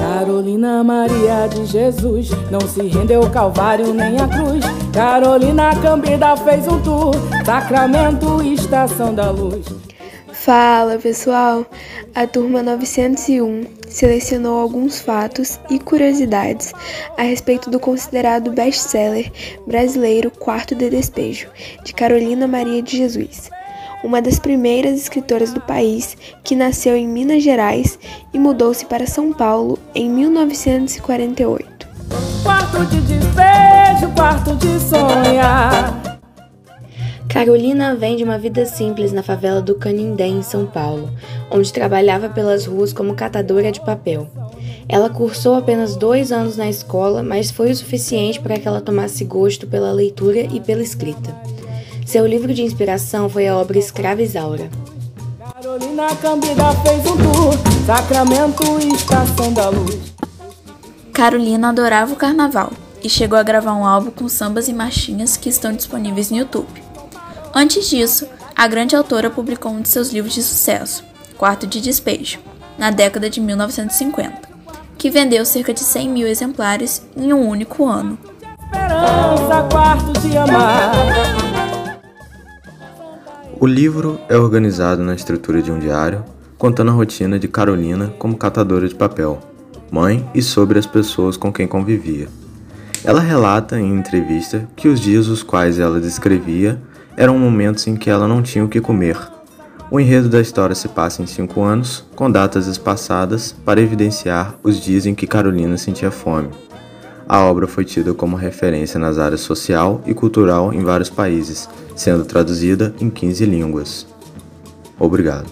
Carolina Maria de Jesus não se rendeu ao Calvário nem à cruz. Carolina Cambida fez um tour, Sacramento, Estação da Luz. Fala pessoal! A turma 901 selecionou alguns fatos e curiosidades a respeito do considerado best-seller brasileiro Quarto de Despejo, de Carolina Maria de Jesus uma das primeiras escritoras do país, que nasceu em Minas Gerais e mudou-se para São Paulo em 1948. Quarto de despejo, quarto de sonhar. Carolina vem de uma vida simples na favela do Canindé, em São Paulo, onde trabalhava pelas ruas como catadora de papel. Ela cursou apenas dois anos na escola, mas foi o suficiente para que ela tomasse gosto pela leitura e pela escrita. Seu livro de inspiração foi a obra Escrava Isaura. Carolina Cambida fez um tour, Sacramento Estação da Luz. Carolina adorava o carnaval e chegou a gravar um álbum com sambas e marchinhas que estão disponíveis no YouTube. Antes disso, a grande autora publicou um de seus livros de sucesso, Quarto de Despejo, na década de 1950, que vendeu cerca de 100 mil exemplares em um único ano. Esperança, quarto de amar. O livro é organizado na estrutura de um diário, contando a rotina de Carolina como catadora de papel, mãe e sobre as pessoas com quem convivia. Ela relata em entrevista que os dias os quais ela descrevia eram momentos em que ela não tinha o que comer. O enredo da história se passa em cinco anos, com datas espaçadas para evidenciar os dias em que Carolina sentia fome. A obra foi tida como referência nas áreas social e cultural em vários países, sendo traduzida em 15 línguas. Obrigado.